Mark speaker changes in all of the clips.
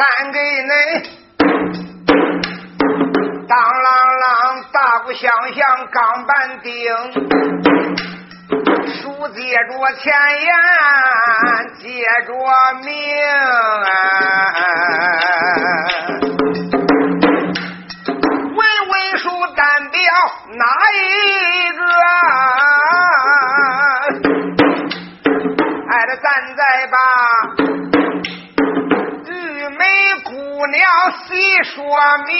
Speaker 1: 三给恁，当啷啷大鼓响响钢板钉，书接着前言接着名，问问书单表哪一个？细说明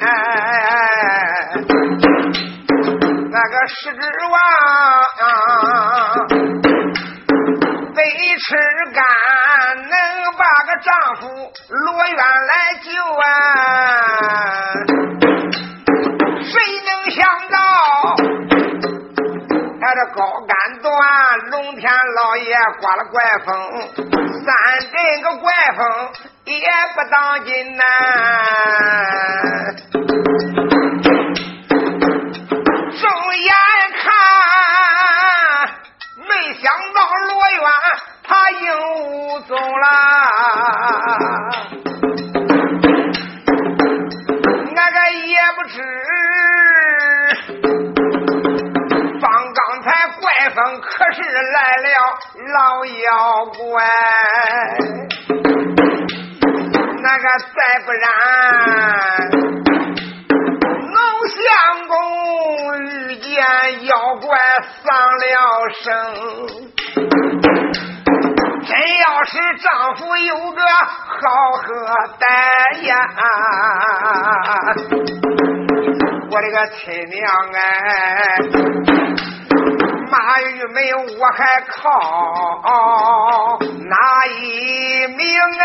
Speaker 1: 哎，那个石之王被吃干，能把个丈夫罗元来救啊？天老爷刮了怪风，三阵个怪风。也不当紧呐，睁眼看，没想到罗远他应无踪了。那个也不知，是来了老妖怪。那个再不然，龙相公遇见妖怪丧了生。真要是丈夫有个好贺代呀，我的个亲娘哎，玉梅我还靠哪一名哎？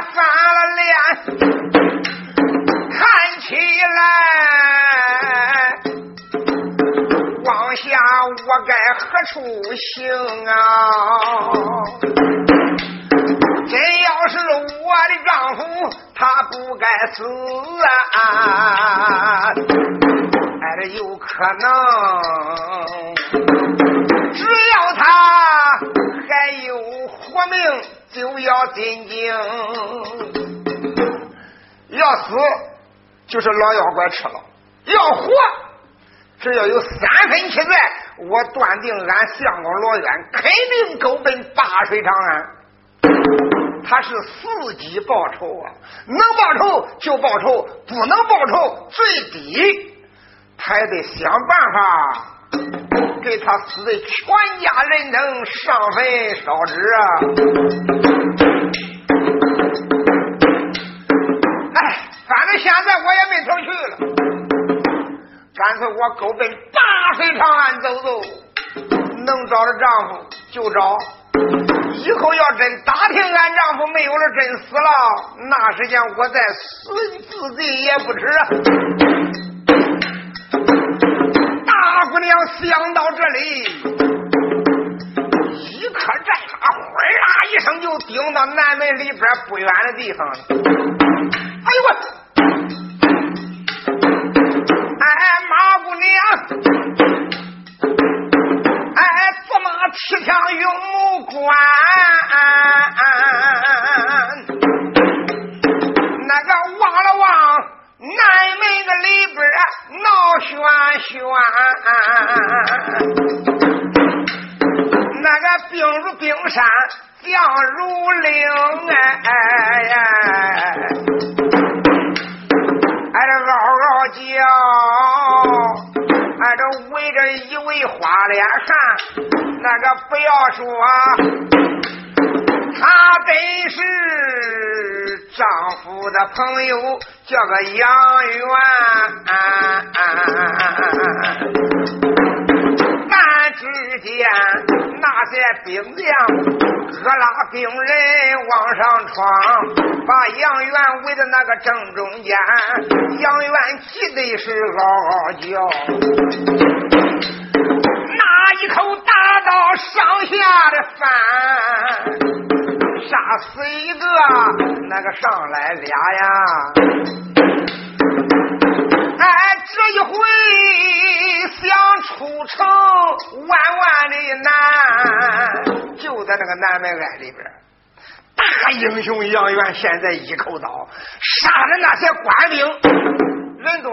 Speaker 1: 翻了脸，看起来，往下我该何处行啊？真要是我的丈夫，他不该死啊！哎，这有可能，只要他还有活命。就要进京，要死就是老妖怪吃了；要活，只要有三分气在，我断定俺相公罗渊肯定狗奔八水长安。他是伺机报仇啊，能报仇就报仇，不能报仇，最低他得想办法。给他死的全家人能上坟烧纸啊！哎，反正现在我也没头绪了，干脆我狗奔八水长安走走，能找着丈夫就找。以后要真打听俺丈夫没有了，真死了，那时间我再死自尽也不迟啊！姑娘想到这里，一颗战马哗啦一声就顶到南门里边不远的地方了。哎呦我！哎，马姑娘，么提枪用木关？那个望了望。南门个里边闹喧喧，那个冰如冰山，将如岭，哎呀，哎嗷嗷叫，俺这围着一位花脸汉，那个不要说。他本是丈夫的朋友，叫个杨元。只见那些兵将喝拉兵人往上闯，把杨元围在那个正中间。杨元急的是嗷嗷叫，那一口大刀上下的翻。杀死一个，那个上来俩呀！万万的难，就在那个南门庵里边。大英雄杨元现在一口刀杀了那些官兵，人多，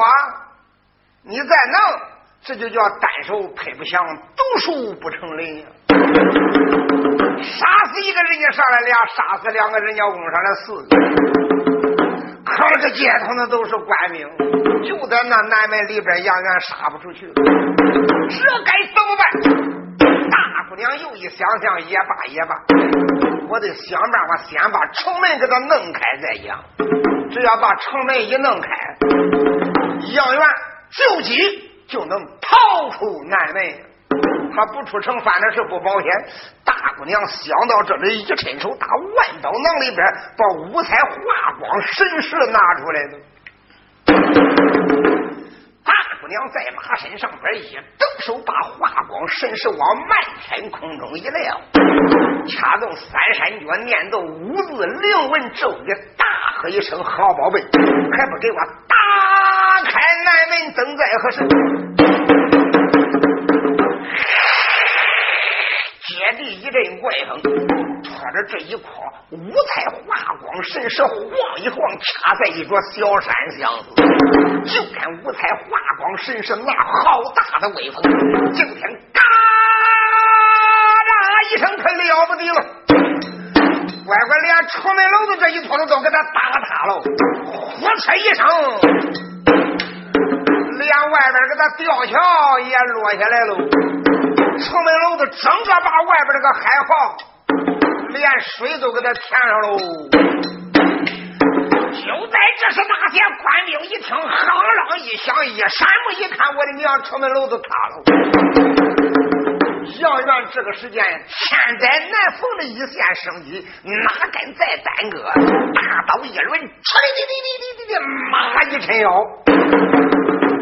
Speaker 1: 你再能，这就叫单手拍不响，独手不成林。杀死一个人家上来俩，杀死两个人家翁上来四个。可个街头那都是官兵，就在那南门里边，杨元杀不出去，这该怎么办？大姑娘又一想想，也罢也罢，我得想办法先把城门给他弄开再讲。只要把城门一弄开，杨元就急就能逃出南门。他不出城，反正是不保险。大姑娘想到这里，一伸手，打万刀囊里边把五彩华光神石拿出来了。大姑娘在马身上边一抖手，把华光神石往漫天空中一撂，掐动三山诀，念动五字灵文咒语，大喝一声：“好宝贝，还不给我打开南门，等在何时？”接地一阵怪风，拖着这一筐五彩华光神石晃一晃，掐在一座小山相似。就看五彩华光神石那好大的威风，今天嘎啦一声，可了不得了！乖乖，连出门楼子这一坨子都给他打塌了，呼哧一声，连外边给他吊桥也落下来喽。城门楼子整个把外边这个海壕，连水都给他填上喽。就在这时，那些官兵一听夯啷一响，一闪目一看，我的娘，城门楼子塌了。杨元这个时间千载难逢的一线生机，哪敢再耽搁？大刀一抡，唰哩哩哩哩哩哩，马一抻腰，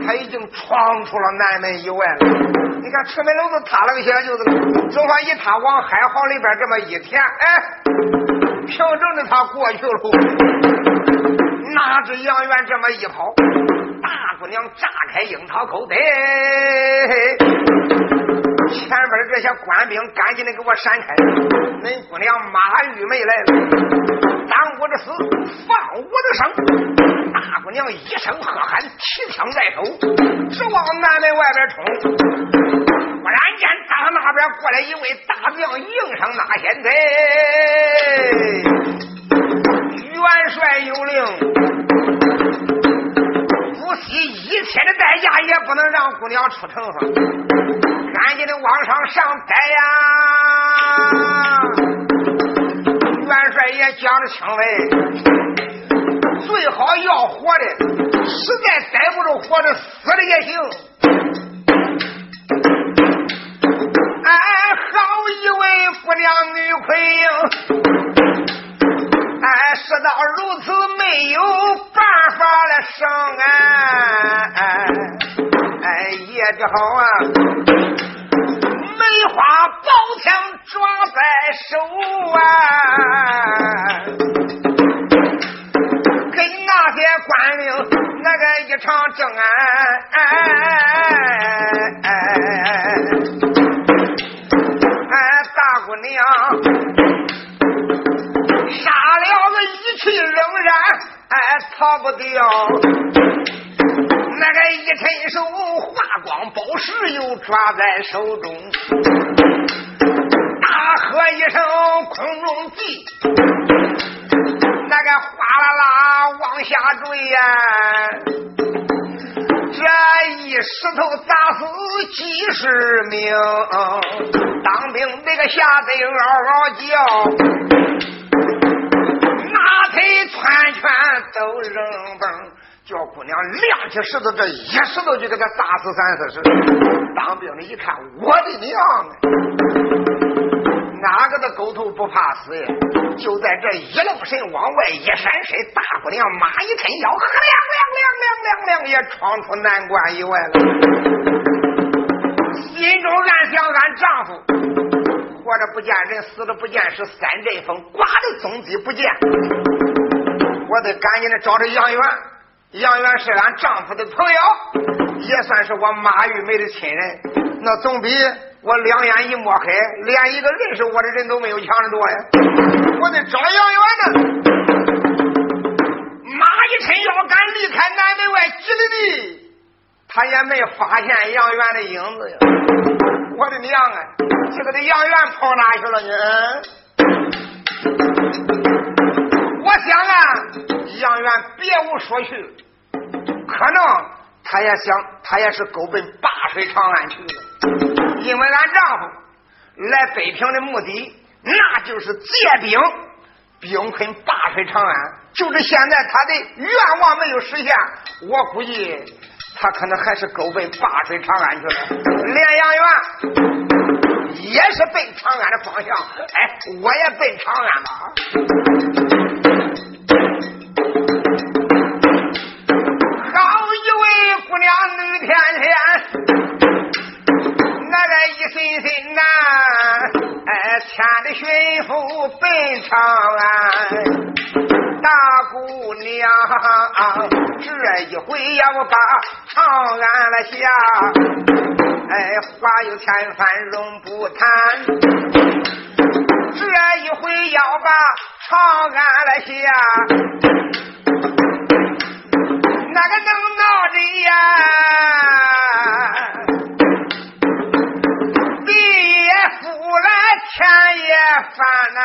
Speaker 1: 他已经闯出了南门以外了。你看城门楼子塌了个小舅子，正好一塌往海壕里边这么一填，哎，平整的他过去了。哪知杨元这么一跑，大姑娘炸开樱桃口袋。前边这些官兵赶紧的给我闪开！恁姑娘马玉梅来了，当我的死，放我的生！大姑娘一声喝喊，提枪在手，直往南门外边冲。忽然间，打那边过来一位大将，应上那仙贼，元帅有令。不惜一切的代价，也不能让姑娘出城。赶紧的往上上带呀！也讲的清呗，最好要活的，实在逮不住活的，死的也行。哎，好一位姑娘女魁英。哎，事到如此，没有办法了，生哎，哎，也只好啊，梅花宝枪抓在手啊，叫俺哎，大姑娘。杀了个一去仍然哎逃不掉，那个一伸手化光宝石又抓在手中，大喝一声空中计，那个哗啦啦往下坠呀，石头砸死几十名，当兵那个吓得嗷嗷叫。拿腿窜圈都扔崩，叫姑娘亮起石头，这一石头就给他砸死三四十。当兵的一看，我的娘！哪个的狗头不怕死呀？就在这一愣神往外一闪身，大姑娘马一抻腰，呵亮亮亮亮亮亮也闯出难关以外了。心中暗想：俺丈夫。活着不见人，死了不见是三阵风，刮的踪迹不见。我得赶紧的找着杨元，杨元是俺丈夫的朋友，也算是我马玉梅的亲人，那总比我两眼一抹黑，连一个认识我的人都没有强的多呀。我得找杨元呢。马一琛要敢离开南门外几里地，他也没发现杨元的影子呀。我的娘啊！这个的杨元跑哪去了呢？我想啊，杨元别无所去。可能他也想，他也是勾奔灞水长安去了。因为俺丈夫来北平的目的，那就是借兵兵困灞水长安。就是现在他的愿望没有实现，我估计他可能还是勾奔灞水长安去了。连杨元也是奔长安的方向，哎，我也奔长安吧。一心心呐，哎，牵着巡抚奔长安。大姑娘，这一回要把长安了下，哎，话有千番容不谈。这一回要把长安了下。那个能闹的呀，了，天也翻呐，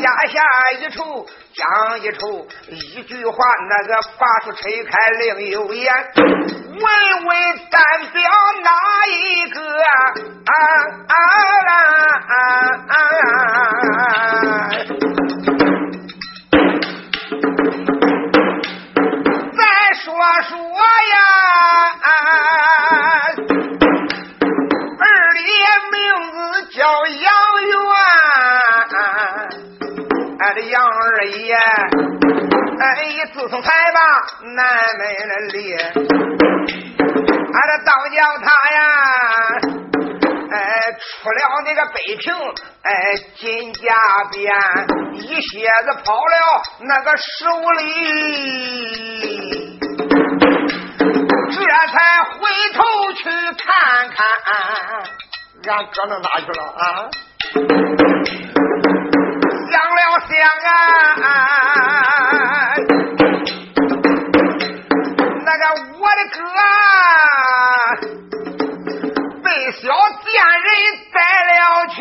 Speaker 1: 压下一筹，讲一筹，一句话那个把出吹开另有言，问问代表哪一个啊啊啊！啊啊啊！再说呀，自从才把南门里，俺的当将他呀，哎，出了那个北平，哎，金家边，一歇子跑了那个十五里。这才回头去看看，俺哥那哪去了啊？想了想啊，个我的哥被小贱人带了去，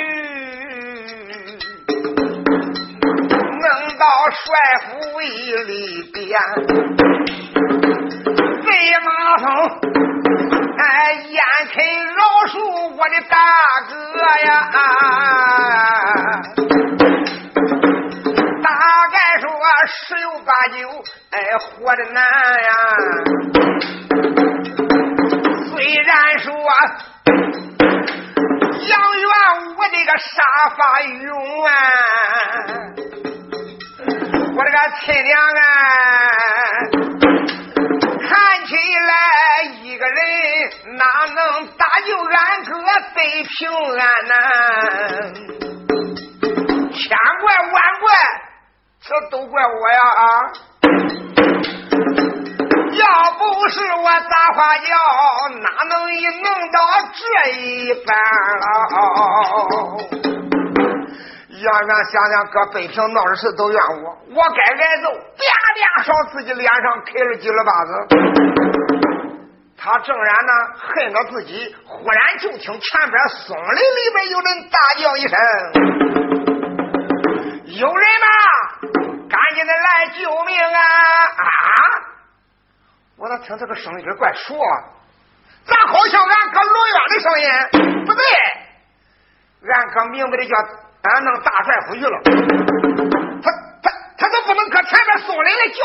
Speaker 1: 弄到帅府里边。飞马蜂，哎，燕肯饶恕我的大哥呀！大概说十有八九，哎，活的难呀。虽然说杨元我这个杀法勇啊，我这个亲娘啊。看起来一个人哪能搭救俺哥得平安呐？千怪万怪，这都怪我呀！啊！要不是我撒花轿，哪能一弄到这一般了？杨元想想搁北平闹的事都怨我，我该挨揍，啪啪朝自己脸上开了几耳巴子。他正然呢恨着自己，忽然就听前边松林里边有人大叫一声：“有人吗？赶紧的来救命啊！”啊！我咋听这个声音怪熟啊？咋好像俺哥罗远的声音？不对，俺哥明白的叫。俺弄大帅府去了，他他他都不能搁前面送人来叫，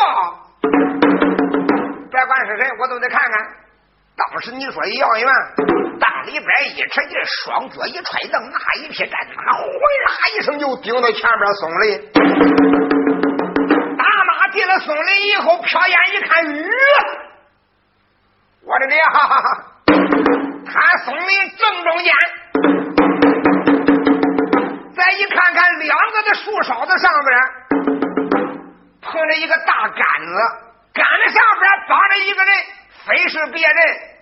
Speaker 1: 别管是谁，我都得看看。当时你说杨元大里边一扯劲，双脚一踹蹬，那一匹战马哗啦一声就顶到前面松林。进了松林以后，瞟眼一看，吁，我的娘！他松林正中间。再一看看，两个的树梢子上边，碰着一个大杆子，杆子上边绑着一个人，非是别人，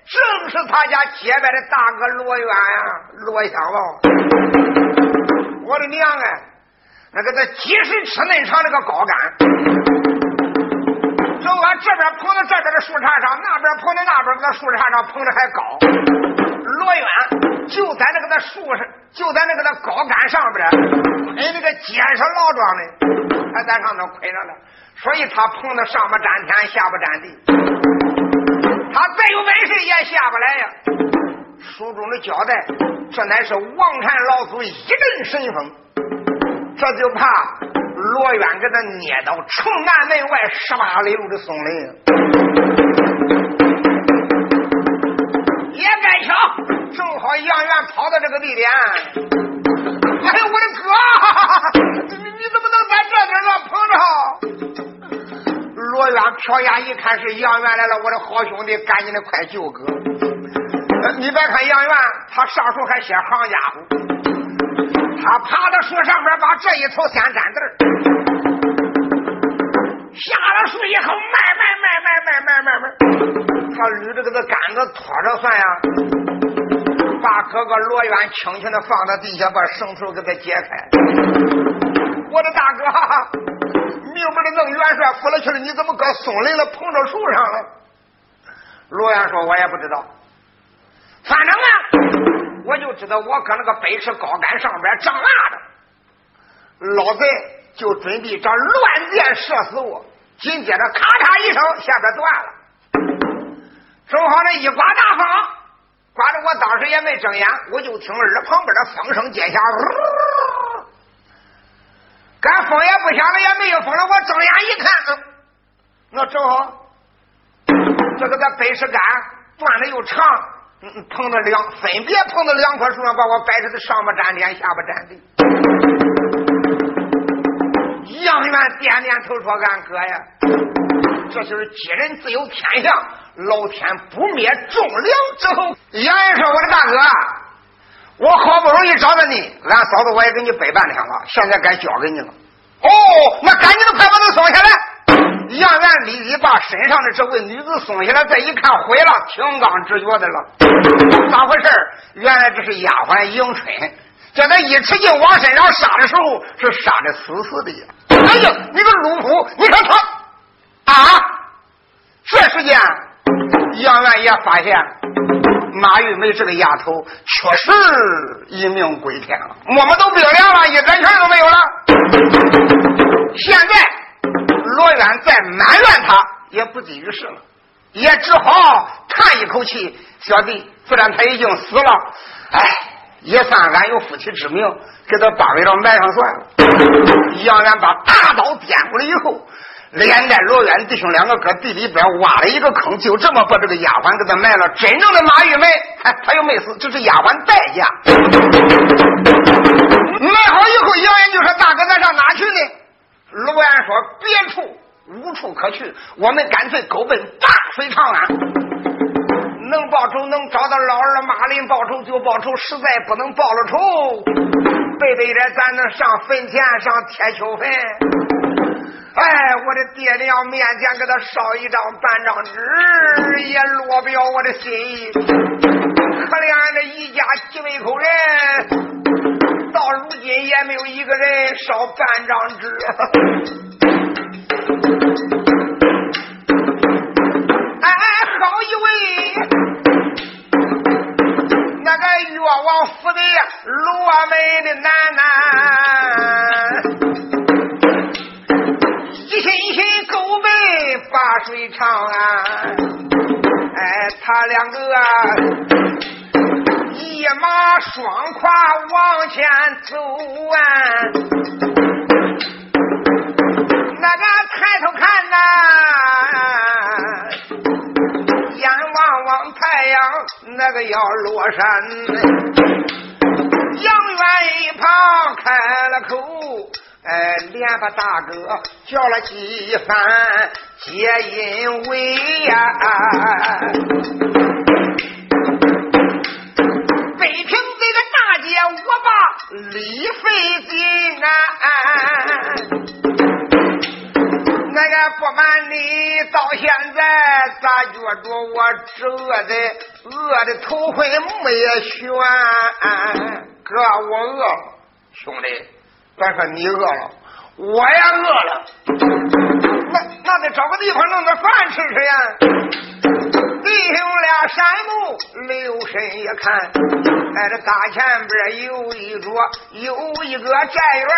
Speaker 1: 正是他家结拜的大哥罗元呀，罗香王。我的娘啊！那个他几十尺那长那个高杆。就往这边捧到这边的树杈上，那边捧到那边个树杈上，捧的还高。罗远就在那个那树上，就在那个那高杆上边，跟那个结实牢庄的，还在上头捆着呢。所以他捧的上不沾天，下不沾地。他再有本事也下不来呀。书中的交代，这乃是王禅老祖一阵神风，这就怕。罗远给他捏到城南门外十八里路的松林，也该巧，正好杨元跑到这个地点。哎呦，我的哥，你你怎么能在这点乱碰着？罗远瞟眼一看是杨元来了，我的好兄弟，赶紧的快救哥！你别看杨元，他上手还些行家伙。他爬到树上边，把这一头先站儿，下了树以后，慢慢慢慢慢慢慢慢，他捋着这个杆子拖着算呀，把哥哥罗远轻轻的放到地下，把绳头给他解开。我的大哥，明明的弄元帅扶了去了，你怎么搁松林了，碰着树上了？罗远说：“我也不知道，反正啊。”我就知道，我搁那个北池高杆上边长牙的，老贼就准备这乱箭射死我。紧接着，咔嚓一声，下边断了。正好那一刮大风，刮的我当时也没睁眼，我就听耳旁边的风声接下，赶风也不响了，也没有风了。我睁眼一看，那正好，这个在北石杆断的又长。碰到两，分别碰到两棵树上，把我摆成的上不沾天，下不沾地。杨元点点头说：“俺哥呀，这就是吉人自有天相，老天不灭忠良之后。”杨元说：“我的大哥，我好不容易找到你，俺嫂子我也给你背半天了，现在该交给你了。哦，那赶紧的，快把他送下来。”杨元立即把身上的这位女子松下来，再一看，毁了，挺刚直觉的了。咋回事原来这是丫鬟迎春，叫他一使劲往身上杀的时候，是杀的死死的呀！哎呀，你个鲁夫，你看他啊！这时间，杨元也发现马玉梅这个丫头确实一命归天了，我们都冰凉了，一点钱都没有了。现在。罗渊再埋怨他也不济于事了，也只好叹一口气：“小弟，虽然他已经死了，哎，也算俺有夫妻之名，给他把位上埋上算了。”杨元把大刀掂过来以后，连带罗渊弟兄两个搁地里边挖了一个坑，就这么把这个丫鬟给他埋了。真正的马玉梅，哎，他又没死，这是丫鬟代价。埋好以后，杨元就说：“大哥，咱上哪去呢？”陆安说：“别处无处可去，我们干脆狗奔大水长安。能报仇能找到老二马林报仇就报仇，实在不能报了仇，背背着咱能上坟前上铁锹坟。哎，我的爹娘面前给他烧一张半张纸，也落不了我的心。可怜俺这一家几位口人。”到如今也没有一个人烧半张纸。哎，好一位那个越王府的罗门的男男，一心一心狗奔八水长安。哎，他两个啊。一马双跨往前走啊，那个抬头看呐，眼望望太阳，那个要落山。杨元一旁开了口，哎，连把大哥叫了几番，皆因为呀。北平这个大姐，我把李费尽啊！那个不瞒你，到现在咋觉着我只饿的饿的头昏目也眩？哥，我饿了，兄弟，别说你饿了，我也饿了。那那得找个地方弄点饭吃吃呀。弟兄俩山目留神一看，哎，这大前边有一桌，有一个寨院，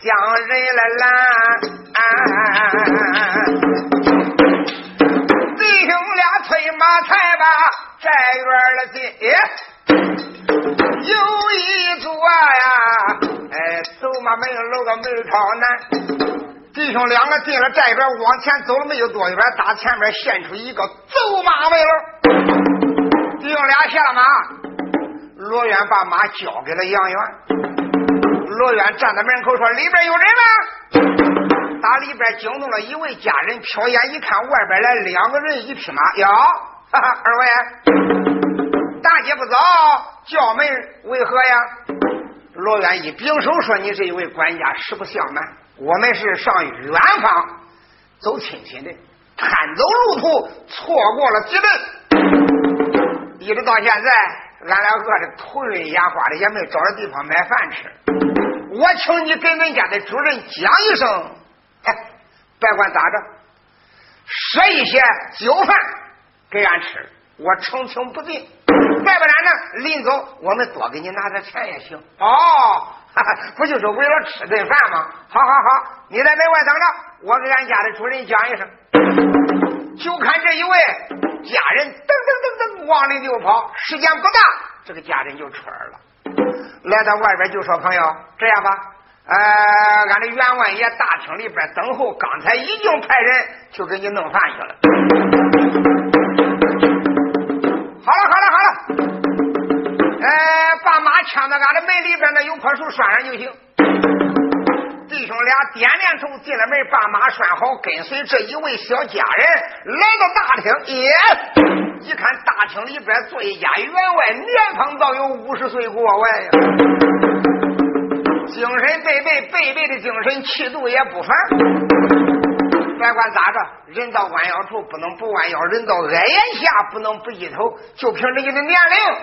Speaker 1: 将人来拦。弟兄俩催马才把寨院了进，有一座呀，哎，走马门楼个门朝南。弟兄两个进了寨边，往前走了没有多远，打前面现出一个走马围楼。弟兄俩下了马，罗远把马交给了杨元。罗远站在门口说：“里边有人吗？”打里边惊动了一位家人，瞟眼一看，外边来两个人，一匹马。哟，二位，大姐不早，叫门为何呀？罗远一拱手说：“你这一位管家，实不相瞒。”我们是上远方走亲戚的，贪走路途，错过了几顿，一直到现在，俺俩饿的头晕眼花的，也没找着地方买饭吃。我请你给恁家的主人讲一声，哎，别管咋着，赊一些酒饭给俺吃，我诚请不尽。再不然呢，临走我们多给你拿点钱也行。哦。不就是为了吃顿饭吗？好好好，你在门外等着，我给俺家的主人讲一声。就看这一位家人噔噔噔噔往里就跑，时间不大，这个家人就出来了。来到外边就说：“朋友，这样吧，呃，俺的员外爷大厅里边等候，刚才已经派人去给你弄饭去了。”牵到俺的门里边，那有棵树拴上就行。弟兄俩点点头，进了门，把马拴好，跟随这一位小家人来到大厅。耶，一看大厅里边坐一家员外，年方倒有五十岁过外呀，精神倍倍倍倍的精神，气度也不凡。别管咋着，人到弯腰处不能不弯腰，人到矮檐下不能不低头，就凭人家的年龄。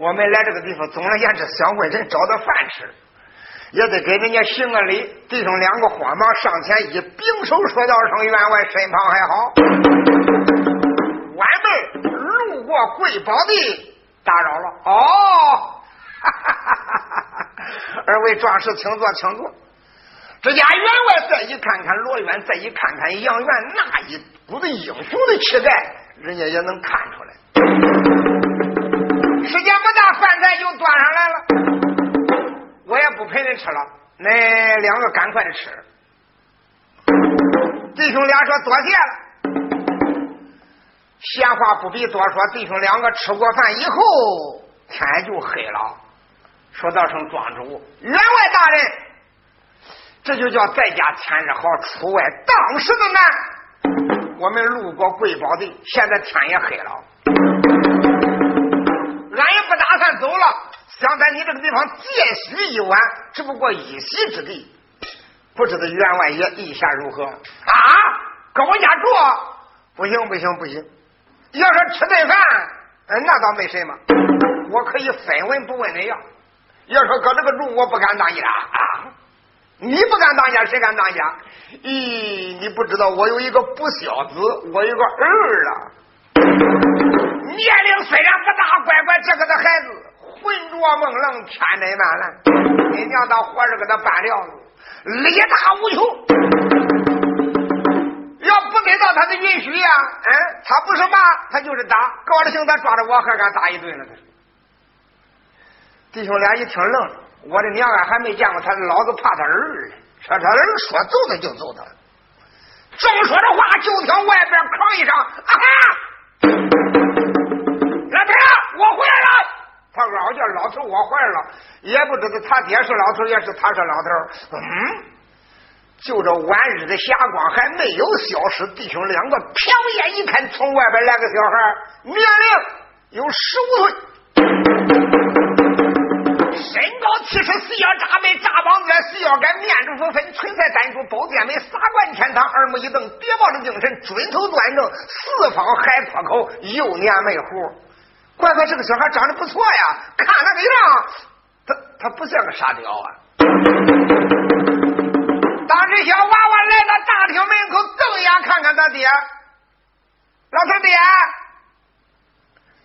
Speaker 1: 我们来这个地方，总而言之，想为人找点饭吃，也得给人家行个礼。弟兄两个慌忙上前一拱手说道声：“员外身旁还好。”晚辈路过贵宝地，打扰了。哦，二位壮士，请坐，请坐。这家员外再一看看罗渊，再一看看杨元，那一股子英雄的气概，人家也能看出来。时间不大，饭菜就端上来了。我也不陪你吃了，那两个赶快的吃。弟兄俩说多谢了。闲话不必多说，弟兄两个吃过饭以后，天就黑了。说道声庄主，员外大人，这就叫在家天日好，出外当时的难。我们路过贵宝地，现在天也黑了。俺也不打算走了，想在你这个地方借宿一晚，只不过一席之地，不知道员外爷意下如何？啊，搁我家住？不行不行不行！要说吃顿饭，那倒没什么，我可以分文不问的要。要说搁这个住，我不敢当家啊！你不敢当家，谁敢当家？咦，你不知道我有一个不孝子，我有个儿啊。年龄虽然不大，乖乖这个的孩子浑浊梦愣，天真烂漫。你娘当活着给他办料子，力大无穷。要不得到他的允许呀，嗯，他不是骂，他就是打。高兴，他抓着我还敢打一顿了。弟兄俩一听愣了，我的娘啊，还没见过他老子怕他儿呢。说他儿说揍他就揍他。正说着话，就听外边哐一声，啊哈！我回来了。他老叫：“老头，我回来了。”也不知道他爹是老头，也是他是老头。嗯，就这晚日的霞光还没有消失，弟兄两个瞟眼一看，从外边来个小孩，年龄有十五岁，身高七尺，细腰扎背，扎膀子，细腰杆，面珠不分，唇彩丹珠，宝殿眉，撒贯天堂，耳目一瞪，别抱着精神，准头端正，四方海阔口，幼年没胡。怪怪这个小孩长得不错呀，看那个样，他他不像个傻屌啊。当这小娃娃来到大厅门口，瞪眼看看他爹，老头爹，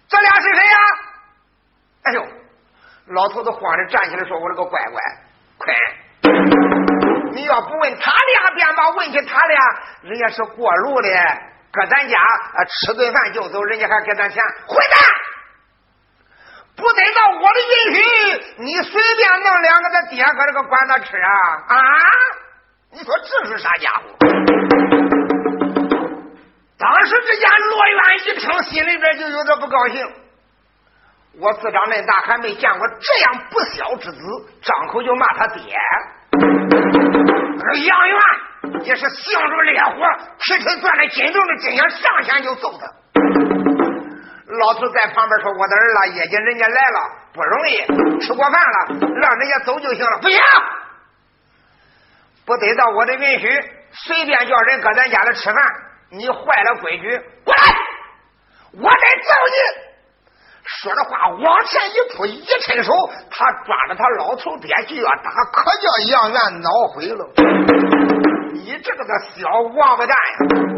Speaker 1: 这俩是谁呀？哎呦，老头子慌着站起来说：“我这个乖乖，快！你要不问他俩，便把问起他俩，人家是过路的，搁咱家吃顿饭就走，人家还给咱钱，混蛋！不得到我的允许，你随便弄两个他爹搁这个馆子吃啊啊！你说这是啥家伙？当时之间，罗元一听，心里边就有点不高兴。我自长恁大还没见过这样不孝之子，张口就骂他爹。而杨元也是性如烈火，劈腿钻了金洞的金想上前就揍他。老头在旁边说：“我的儿子，夜间人家来了，不容易，吃过饭了，让人家走就行了。不行，不得到我的允许，随便叫人搁咱家里吃饭，你坏了规矩，过来！我得揍你。”说着话，往前一扑，一伸手，他抓着他老头爹就要打，可叫杨元恼毁了。你这个个小王八蛋呀！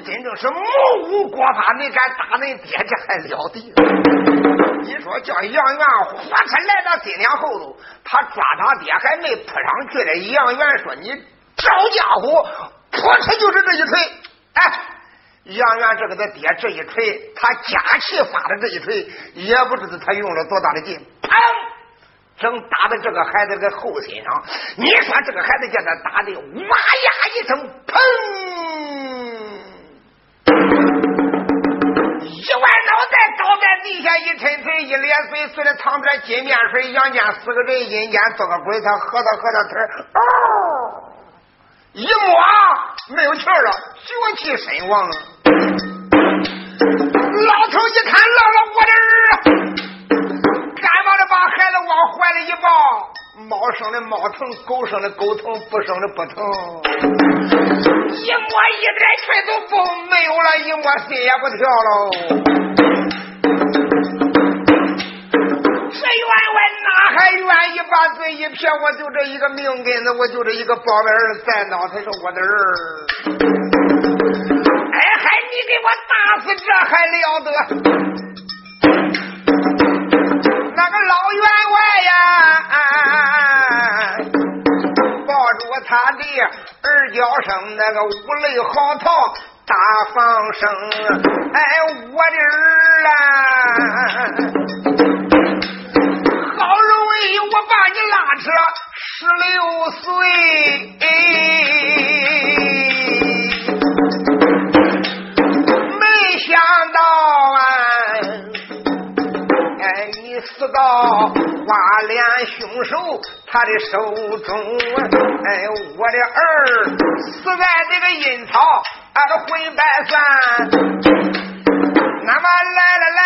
Speaker 1: 真正是目无国法，你敢打恁爹，这还了得？你说叫杨元火车来到金梁后头，他抓他爹还没扑上去呢。杨元说：“你赵家伙，扑车就是这一锤。”哎。杨元这个他爹这一锤，他假气发的这一锤，也不知道他用了多大的劲，砰！正打在这个孩子的后心上。你说这个孩子叫他打的，哇呀一声，砰！地下，一抻腿，一咧嘴，随着旁边金面水，阳间四个人，阴间做个鬼，他喝到喝到腿哦。一摸没有气了，绝气身亡了。老头一看，老了我的儿，赶忙的把孩子往怀里一抱。猫生的猫疼，狗生的狗疼，不生的不疼。一摸一点气都不没有了，一摸心也不跳喽。这员外哪还愿意把嘴一撇？我就这一个命根子，我就这一个宝贝儿在脑袋上，我的儿。哎嗨，你给我打死这还了得？那个老员外呀，抱住我他的二叫声，那个五雷嚎啕大放声。哎，我的儿啊！好容易我把你拉扯十六岁，没想到啊，哎，你死到花脸凶手他的手中，哎，我的儿死在这个阴曹，俺的混白算。那么来了来，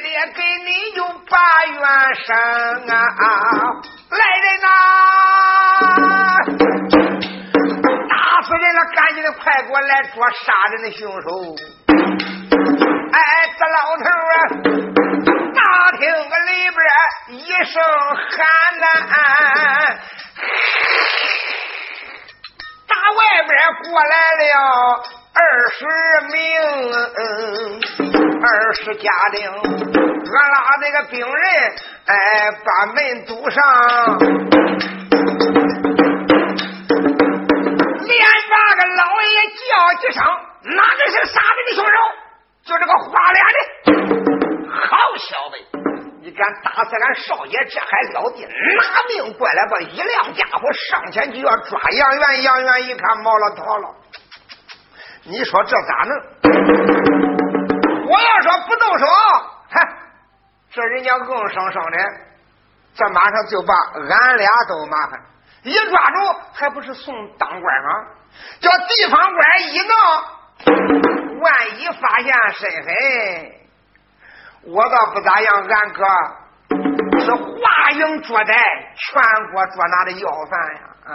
Speaker 1: 爹给你有八元生啊！来人呐，打死人了，赶紧的，快给我来捉杀人的凶手！哎，这老头啊，大厅个里边一声喊呐，打外边过来了。二十名，二十家丁，俺拉那个兵人，哎，把门堵上，连把个老爷叫几声，哪个是杀人的凶手？就这个花脸的，好小子，你敢打死俺少爷，这还了得？拿命过来吧！一辆家伙上前就要抓杨元，杨元一看毛了逃了。你说这咋弄？我要说不动手，哼，这人家硬生生的，这马上就把俺俩都麻烦。一抓住，还不是送当官吗？叫地方官一闹，万一发现身份，我倒不咋样。俺哥是华营捉寨，全国捉拿的要犯呀！啊，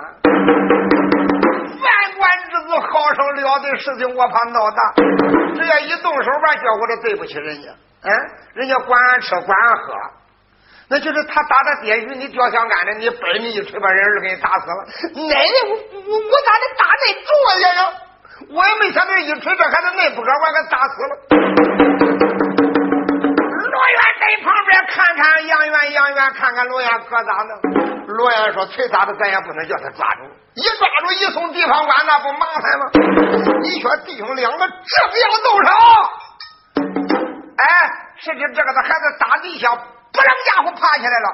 Speaker 1: 万贯之子好生了的事情，我怕闹大。只要一动手吧，叫我这对不起人家。嗯，人家管俺吃，管俺喝，那就是他打他爹与你吊枪杆子，你背你一锤，把人儿给你打死了。奶奶，我我我咋的打那住呀呀？我也没想到一锤，这孩子那不敢，我给打死了。罗元在旁边看看杨元，杨元看看罗元，可咋弄？罗元说：“锤咋的，咱也不能叫他抓住。一抓住，一送地方官，那不麻烦吗？你说弟兄两个这不要动手，哎，谁知这个的孩子打地下，不楞家伙爬起来了。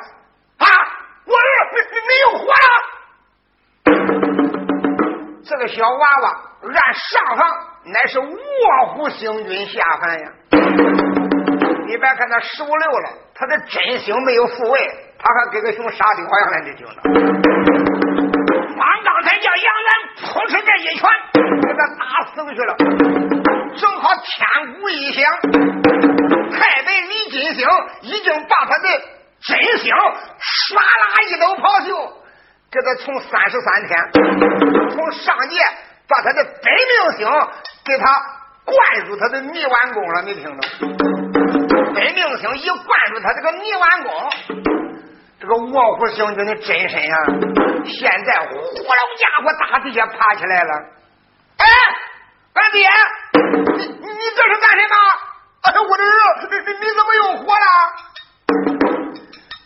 Speaker 1: 啊，我儿没没有活了。这个小娃娃按上房，乃是卧虎星君下凡呀。”你别看他十五六了，他的真心没有复位，他还给个熊杀的花样来的听着。方刚才叫杨元扑出这一拳，给他打死过去了。正好天鼓一响，太白李金星已经把他的真星唰啦一抖袍袖，给他从三十三天，从上界把他的本命星给他灌入他的泥丸宫了，你听着。本命星一灌入他这个泥丸宫，这个卧虎星君的真身啊，现在呼噜家伙大地下爬起来了。哎，俺爹，你你这是干什么？哎，我的儿，你你怎么又活了？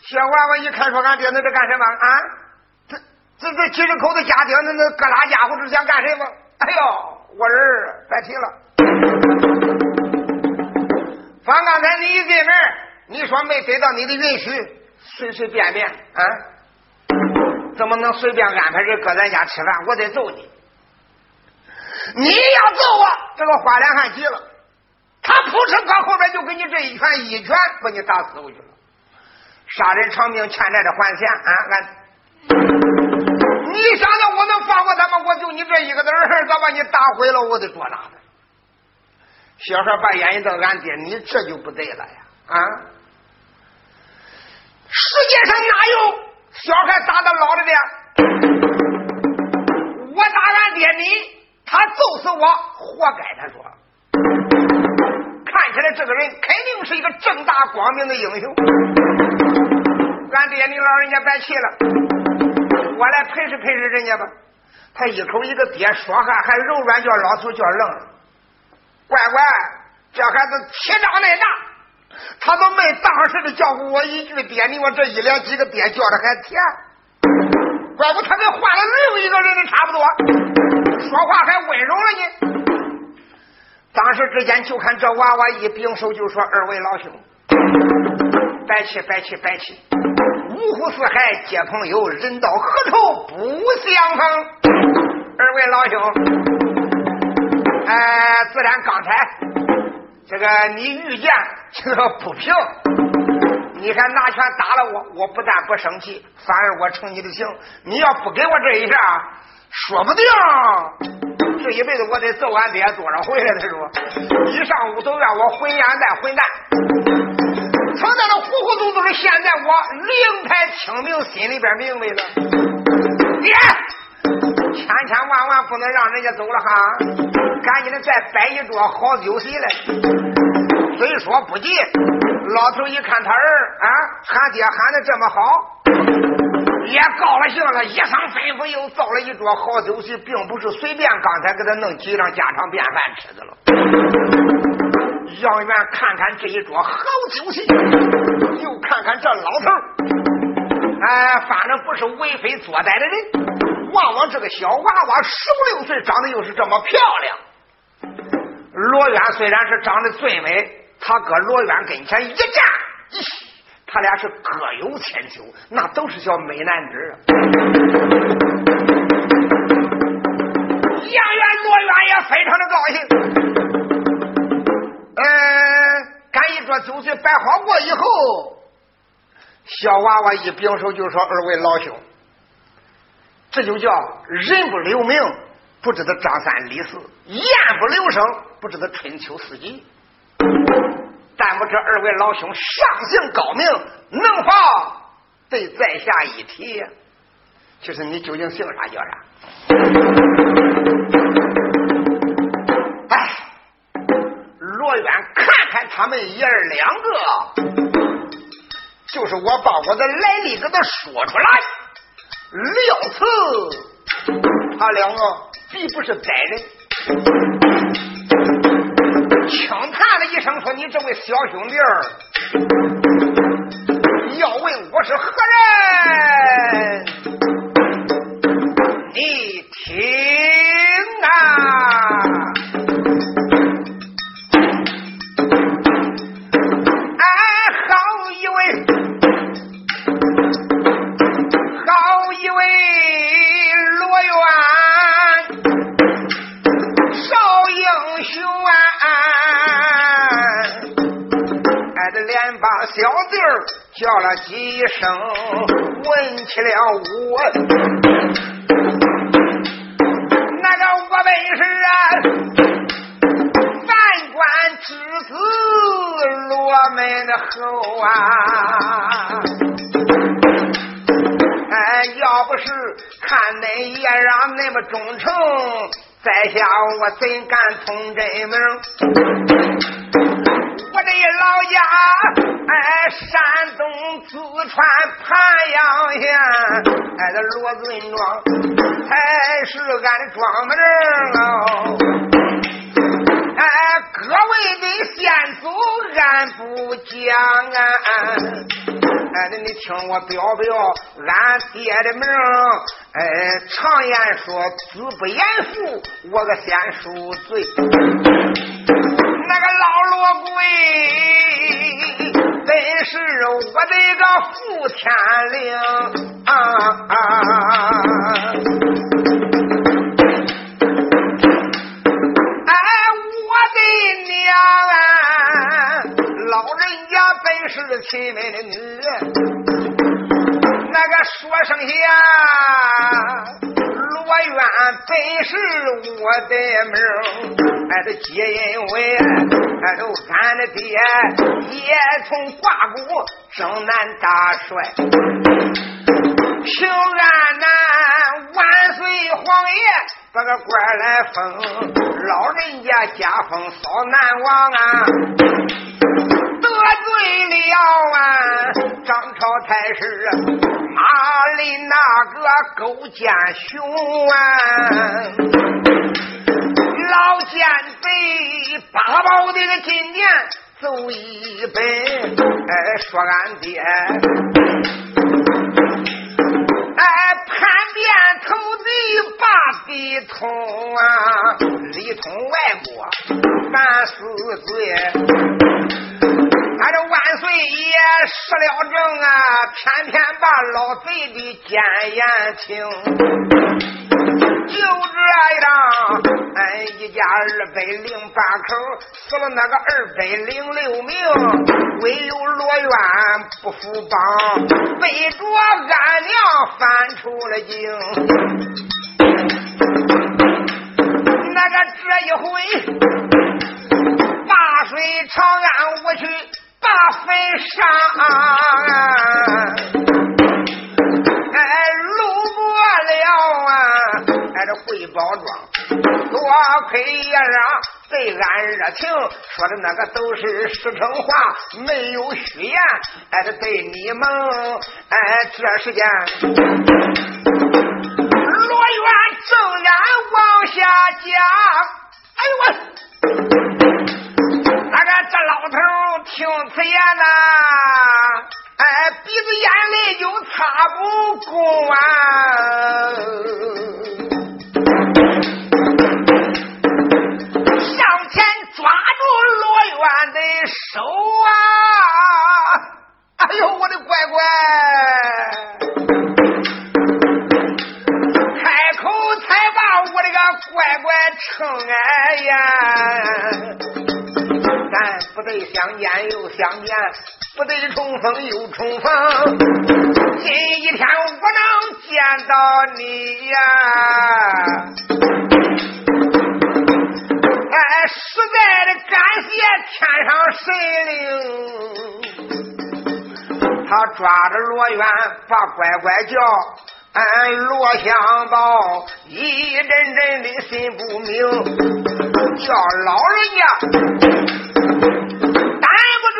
Speaker 1: 小娃娃一看说：“俺爹那是干什么啊？这这这几十口子家庭，那那各拉家伙是想干什么？哎呦，我儿别提了。”方刚才你一进门，你说没得到你的允许，随随便便啊，怎么能随便安排人搁咱家吃饭？我得揍你！你要揍我，这个花脸汉急了，他扑哧搁后边就给你这一拳，一拳把你打死过去了。杀人偿命，欠债的还钱啊！俺，你想想我能放过他吗？我就你这一个子儿，咋把你打毁了？我得多大的？小孩把眼一瞪，俺爹，你这就不对了呀！啊，世界上哪有小孩打的老的的？我打俺爹你，他揍死我，活该。他说，看起来这个人肯定是一个正大光明的英雄。俺爹你老人家别气了，我来陪是陪是人家吧。他一口一个爹，说话还柔软，叫老头叫愣。乖乖，这孩子气长那大，他都没当时的叫过我一句爹，你我这一两几个爹叫的还甜，怪不他跟换了另一个人的差不多，说话还温柔了呢。当时之间就看这娃娃一并手就说：“二位老兄，白气白气白气，五湖四海皆朋友，人到何处不相逢。二位老兄。”哎，自然刚才这个你遇见这个不平，你还拿拳打了我，我不但不生气，反而我成你的情。你要不给我这一下，说不定这一辈子我得揍俺爹多少回来。他说，一上午都让我混烟再混蛋，成在那糊糊涂涂的。现在我灵台清明，心里边明白了，爹。千千万万不能让人家走了哈！赶紧的再摆一桌好酒席来。虽说不急，老头一看他儿啊，喊爹喊的这么好，也高了兴了，一声吩咐又造了一桌好酒席，并不是随便刚才给他弄几张家常便饭吃的了。杨元看看这一桌好酒席，又看看这老头哎，反正不是为非作歹的人。望望这个小娃娃，十五六岁，长得又是这么漂亮。罗远虽然是长得最美，他搁罗远跟前一站，他俩是各有千秋，那都是小美男子。杨元、罗远也非常的高兴。嗯，干一桌酒席摆好过以后，小娃娃一拱手就说：“二位老兄。”这就叫人不留名，不知道张三李四；雁不留声，不知道春秋四季。但不知二位老兄上行高明，能否对在下一提，就是你究竟姓啥叫啥？哎，罗渊看看他们爷儿两个，就是我把我的来历给他说出来，两次他两个必不是歹人。轻叹了一声，说：“你这位小兄弟儿，要问我是何人，你听几声，问起了我，那个我本是啊，三官之子罗门的后啊！哎，要不是看恁爷让恁们忠诚，在下我怎敢通真名？我的老家。哎，山东淄川盘阳县，哎，这罗尊庄才是俺的庄门哦。哎，各位的先祖，俺不讲啊。哎，你听我表表俺爹的名。哎，常言说，子不言父，我个先恕罪。那个老罗贵。真是我的个福天灵啊！哎，我的娘啊！老人家本是亲门的女，那个说声下。我愿本是我的命，俺的皆因为俺都俺的爹也从挂骨生南大帅，平安南万岁皇爷把个官来封，老人家家风扫南王啊，了啊张朝太师。马里那个勾践雄啊，老奸贼八宝的个金殿走一本，哎，说俺爹，哎，叛变投贼把地通啊，里通外国犯死罪。俺这万岁爷失了政啊，偏偏把老贼的奸言听。就这样，俺一家二百零八口死了那个二百零六名，唯有罗元不服帮，背着俺娘翻出了京。上，哎，路过了啊，哎，这汇宝庄，多亏爷让对俺热情，说的那个都是实诚话，没有虚言，哎，这对你们，哎，这时间，罗元正然往下讲，哎呦我。那个这老头听此言呐，哎，鼻子眼泪就擦不过啊！上前抓住罗元的手啊！哎呦，我的乖乖，开口才把我的个乖乖称哎呀！不得相见又相见，不得重逢又重逢。今一天我能见到你呀，哎，实在的感谢天上神灵。他抓着罗元把乖乖叫，俺罗香宝一阵阵的心不明，叫老人家，但不知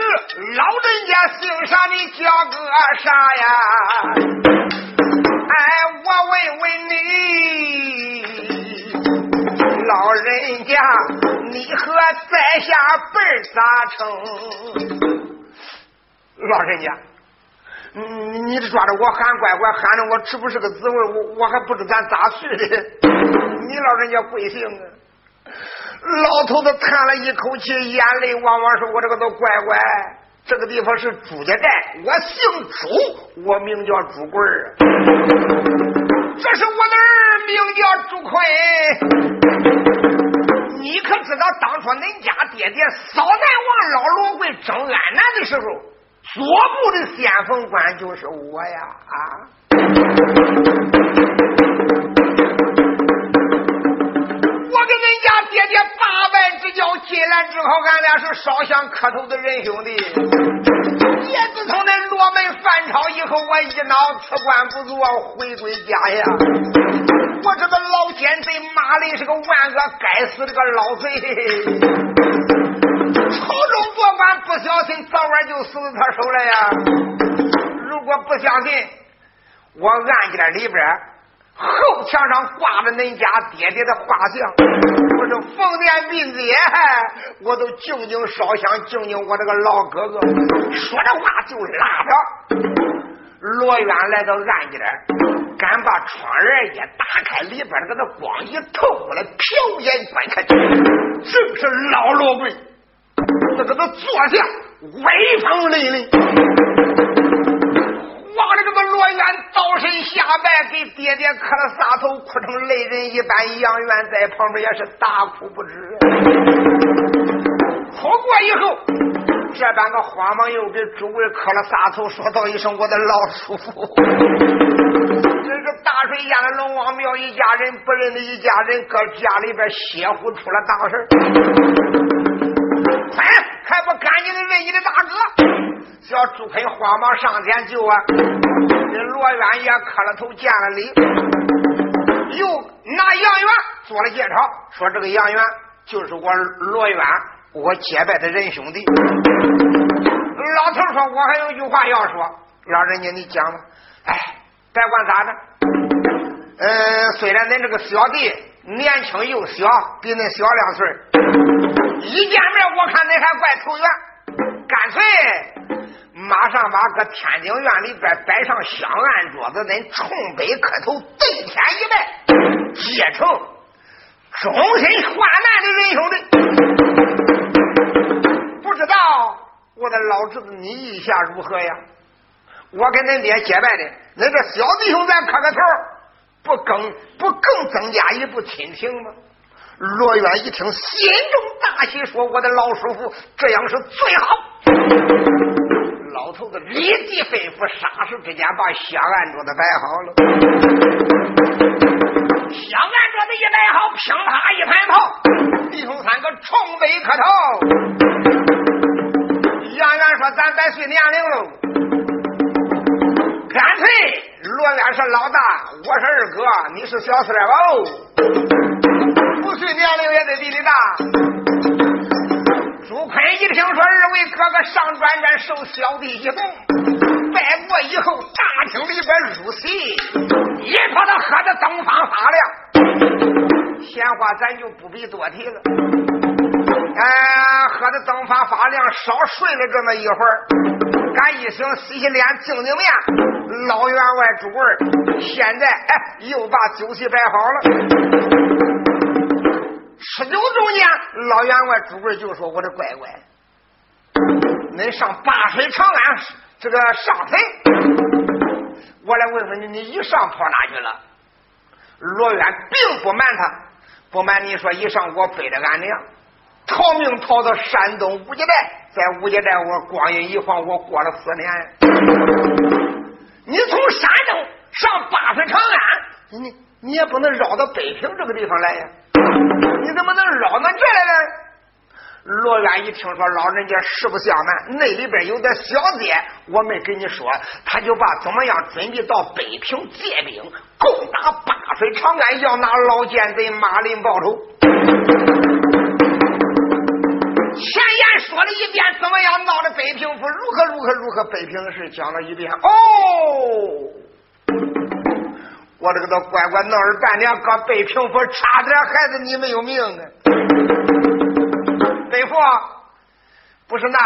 Speaker 1: 老人家姓啥？你叫个啥呀？哎，我问问你，老人家，你和在下辈咋称？老人家，你你这抓着我喊乖乖，喊的我吃不是个滋味，我我还不知咱咋去的。你老人家贵姓啊？老头子叹了一口气，眼泪汪汪说：“我这个都乖乖，这个地方是朱家寨，我姓朱，我名叫朱贵儿。这是我的儿，名叫朱坤。你可知道当初恁家爹爹扫南王老罗贵征安南的时候？”左部的先锋官就是我呀！啊！我跟人家爹爹八拜之交进来之后，俺俩是烧香磕头的仁兄弟。也自从那罗门反朝以后，我一脑辞官不做，回归家呀！我这个老奸贼马林是个万恶该死的个老贼！朝中做官不小心，早晚就死在他手了呀！如果不相信，我案件里边后墙上挂着恁家爹爹的画像，我说逢年并节，我都静静烧香敬敬我这个老哥哥。说着话就拉着罗渊来到案间，敢把窗帘一打开，里边那个光一透过来，瞟眼观看，正是老罗贵。这个他坐下，威风凛凛，望着这个罗元倒身下拜，给爹爹磕了仨头，哭成泪人一般。杨元在旁边也是大哭不止。哭过以后，这般个慌忙又给诸位磕了仨头，说道一声：“我的老叔父。”这个大水淹了龙王庙，一家人不认得一家人，搁家里边邪乎出了大事快，还不赶紧的认你的大哥！小朱坤慌忙上前救啊！这罗渊也磕了头见了礼，又拿杨元做了介绍，说这个杨元就是我罗渊，我结拜的仁兄弟。老头说：“我还有句话要说，老人家你讲吧。”哎，别管咋的，呃，虽然恁这个小弟年轻又小，比恁小两岁。一见面，我看恁还怪投缘，干脆马上把搁天津院里边摆上香案桌子，恁冲北磕头，对天一拜，结成终身患难的仁兄弟。不知道我的老侄子，你意下如何呀？我跟恁爹结拜的，恁这小弟兄咱磕个头，不更不更增加一步亲情吗？罗远一听，心中大喜，说：“我的老叔父，这样是最好。”老头子立即吩咐，霎时之间把香案桌子摆好了。香案桌子一摆好，噼啪一盘炮，弟兄三个冲杯磕头。杨元说：“咱百岁年龄喽，干脆罗远是老大，我是二哥，你是小三吧。”岁年龄也得比你大。朱坤一听说二位哥哥上转转受小弟一动，拜过以后，大厅里边入席，一泡他喝的灯方发亮。闲话咱就不必多提了。哎，喝的灯发发亮，稍睡了这么一会儿，赶一醒，洗洗脸，净净面，老员外朱贵现在哎又把酒席摆好了。吃酒中间，老员外朱贵就说：“我的乖乖，恁上八水长安这个上坟，我来问问你，你一上跑哪去了？”罗渊并不瞒他，不瞒你说，一上我背着俺娘逃命逃到山东五家寨，在五家寨我光阴一晃，我过了四年。你从山东上八水长安，你你也不能绕到北平这个地方来呀。你怎么能绕到这来呢？罗远一听说老人家实不相瞒，那里边有点小姐，我没跟你说，他就把怎么样准备到北平借兵，攻打八水长安，要拿老奸贼马林报仇。前言说了一遍，怎么样闹的北平府如何如何如何，北平的事讲了一遍。哦，我这个都乖乖闹了半天，搁北平府差点害得你没有命啊！北父，不是那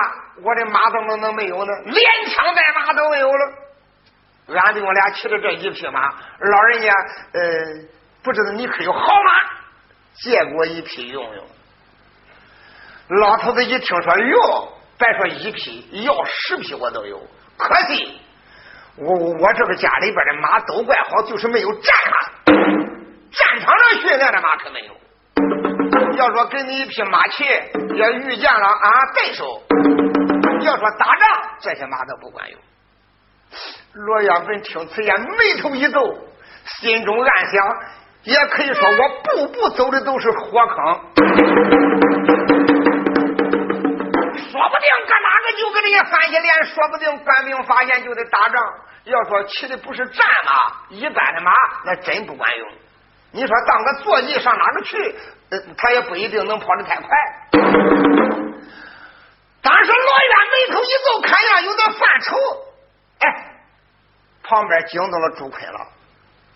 Speaker 1: 我的马怎么能没有呢？连枪带马都没有了。俺弟兄俩骑着这一匹马，老人家呃，不知道你可有好马，借过一匹用用。老头子一听说哟，别说一匹，要十匹我都有。可惜我我这个家里边的马都怪好，就是没有战马，战场上训练的马可没有。要说给你一匹马骑，也遇见了啊对手。要说打仗，这些马都不管用。罗元本听此言，眉头一皱，心中暗想：也可以说我步步走的都是火坑，你翻起脸，说不定官兵发现就得打仗。要说骑的不是战马，一般的马那真不管用。你说当个坐骑上哪个去？他也不一定能跑得太快。当时罗元眉头一皱，看样有点犯愁。哎，旁边惊动了朱坤了。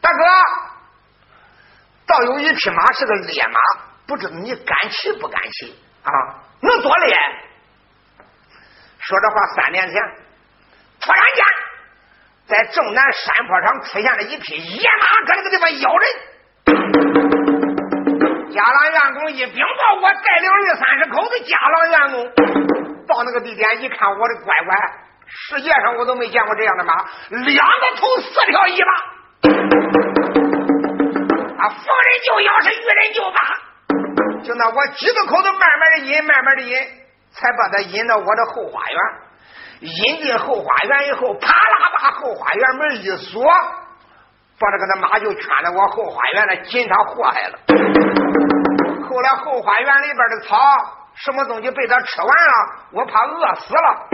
Speaker 1: 大哥，倒有一匹马是个烈马，不知道你敢骑不敢骑啊？能多烈？说这话三年前，突然间在正南山坡上出现了一匹野马，搁那个地方咬人。家老员工一禀报，我带领二三十口子家老员工到那个地点一看，我的乖乖，世界上我都没见过这样的马，两个头四条尾巴，啊，逢人就咬，是遇人就打，就那我几个口子慢慢的引，慢慢的引，才把他引到我的后花园。引进后花园以后，啪啦把后花园门一锁，把这个那马就圈在我后花园了，紧他祸害了。后来后花园里边的草，什么东西被他吃完了，我怕饿死了，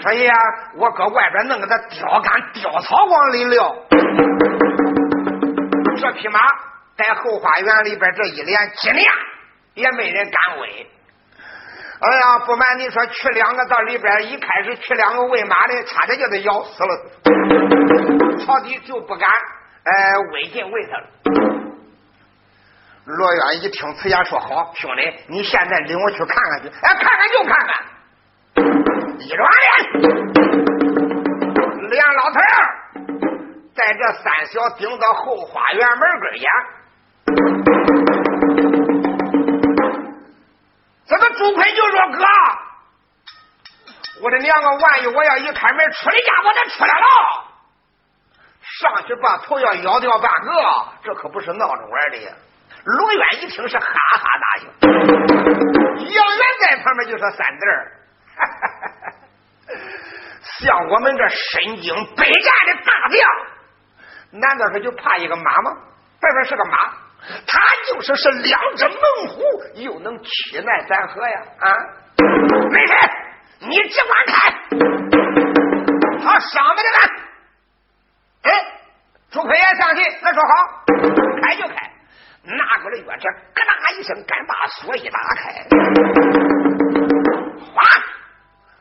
Speaker 1: 所以啊，我搁外边弄个他吊杆吊草往里撂。这匹马在后花园里边这一连几年也没人敢喂。哎呀，不瞒你说，去两个到里边，一开始去两个喂马的，差点就得咬死了。曹迪就不敢哎违禁喂他了。罗远一听此言，说：“好，兄弟，你现在领我去看看去。哎，看看就看看。”一转脸，两老头在这三小顶到后花园门根眼。这个朱坤就说：“哥，我的两个万一我要一开门出来家伙，他出来了，上去把头要咬掉半个，这可不是闹着玩的。”罗远一听是哈哈大笑，杨元在旁边就说：“三弟儿，像我们这身经百战的大将，难道说就怕一个马吗？别说是个马，他就是是两只猛虎，又能取奈咱何呀？啊，没事，你只管开，他上面的来。哎，朱奎也相信，那说好，开就开。”拿过来钥匙，咯哒一声，敢把锁一打开，哗！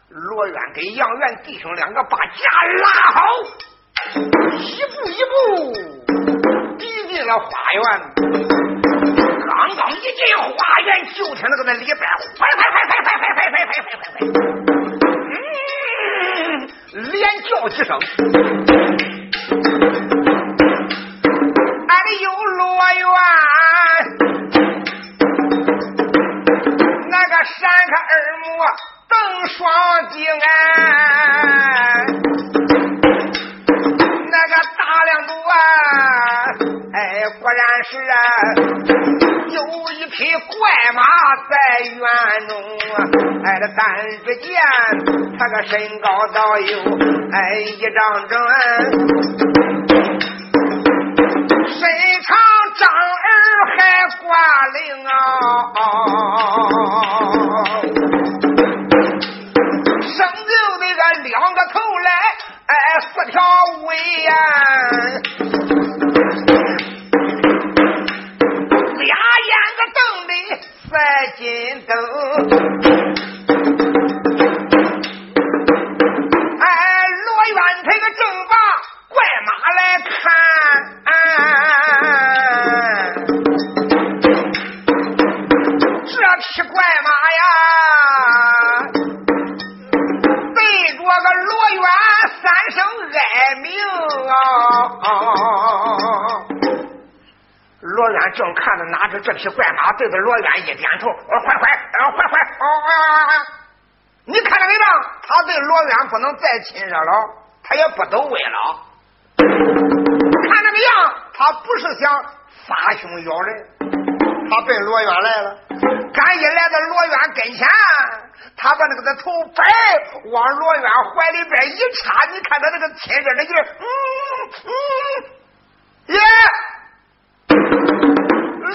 Speaker 1: 罗渊跟杨元弟兄两个把家拉好，一步一步逼进了花园。刚刚一进花园，就听那个那里边，快快快快快快快快快快快快，嗯，连叫几声。闪开耳目瞪双睛哎，是啊，有一匹怪马在院中啊，哎，这单只见，他个身高到有哎一丈正，身长丈二还挂铃啊，生就那个两个头来，哎四条尾呀。这匹怪马，对着罗渊一点头，我说坏坏，啊坏坏，哦，你看到没有？他对罗渊不能再亲热了，他也不走位了。看那个样？他不是想发凶咬人，他奔罗渊来了。刚一来到罗渊跟前，他把那个的头摆往罗渊怀里边一插，你看他那个亲热的劲儿，嗯嗯，耶。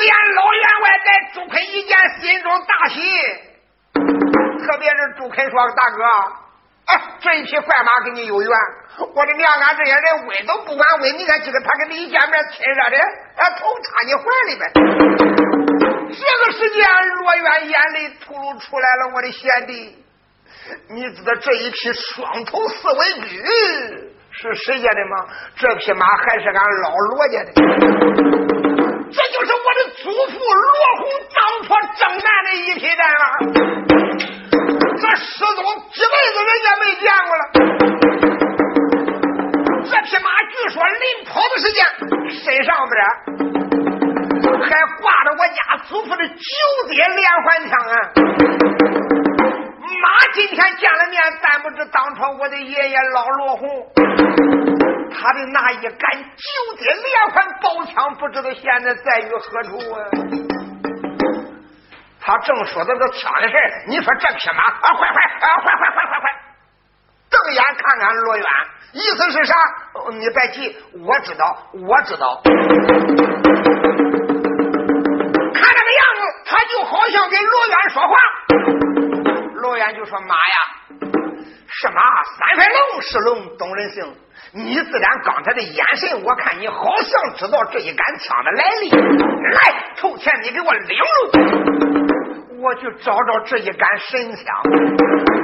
Speaker 1: 连老员外在朱凯一见，心中大喜。特别是朱凯说：“大哥，哎，这一匹坏马跟你有缘。我的娘，俺这些人问都不敢问。你看今个他跟你一见面，亲热的，啊，头插你怀里边。这个时间，罗元眼泪吐露出来了。我的贤弟，你知道这一匹双头四尾驹是谁家的吗？这匹马还是俺老罗家的。”这就是我的祖父罗红当初征南的一匹战马，这失踪几辈子人家没见过了。这匹马据说临跑的时间，身上边还挂着我家祖父的九叠连环枪啊！马今天见了面，但不知当初我的爷爷老罗红。他的那一杆九节连环宝枪，不知道现在在于何处啊？他正说这个枪的事你说这匹马啊，快快啊，快快快快快！瞪眼看看罗远，意思是啥？你别急，我知道，我知道。看这个样子，他就好像跟罗远说话。罗远就说：“妈呀，是马，三分龙是龙，懂人性。”你自然刚才的眼神，我看你好像知道这一杆枪的来历。来，臭钱你给我领路，我去找找这一杆神枪。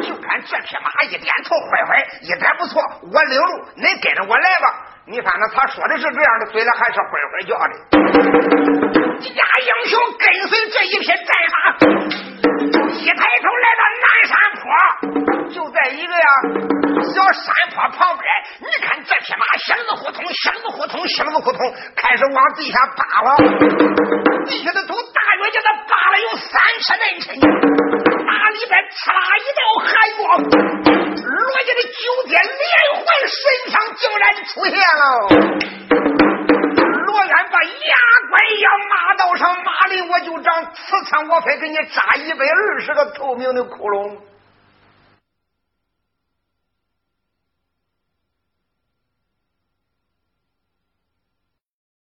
Speaker 1: 就看这匹马一点头，坏坏，一点不错，我领路，你跟着我来吧。你反正他说的是这样的，嘴里还是坏坏叫的。家英雄跟随这一匹战马，一抬头来到南山坡，就在一个呀小山坡旁边。你看这匹马，响子呼通，响子呼通，响子呼通，开始往地下扒了。地下的土大约叫他扒了有三尺来深，那里边呲啦一道寒光，罗家的九天连环神枪竟然出现了。罗元把牙关要马道上，马里我就长，刺枪我非给你扎一百二十个透明的窟窿。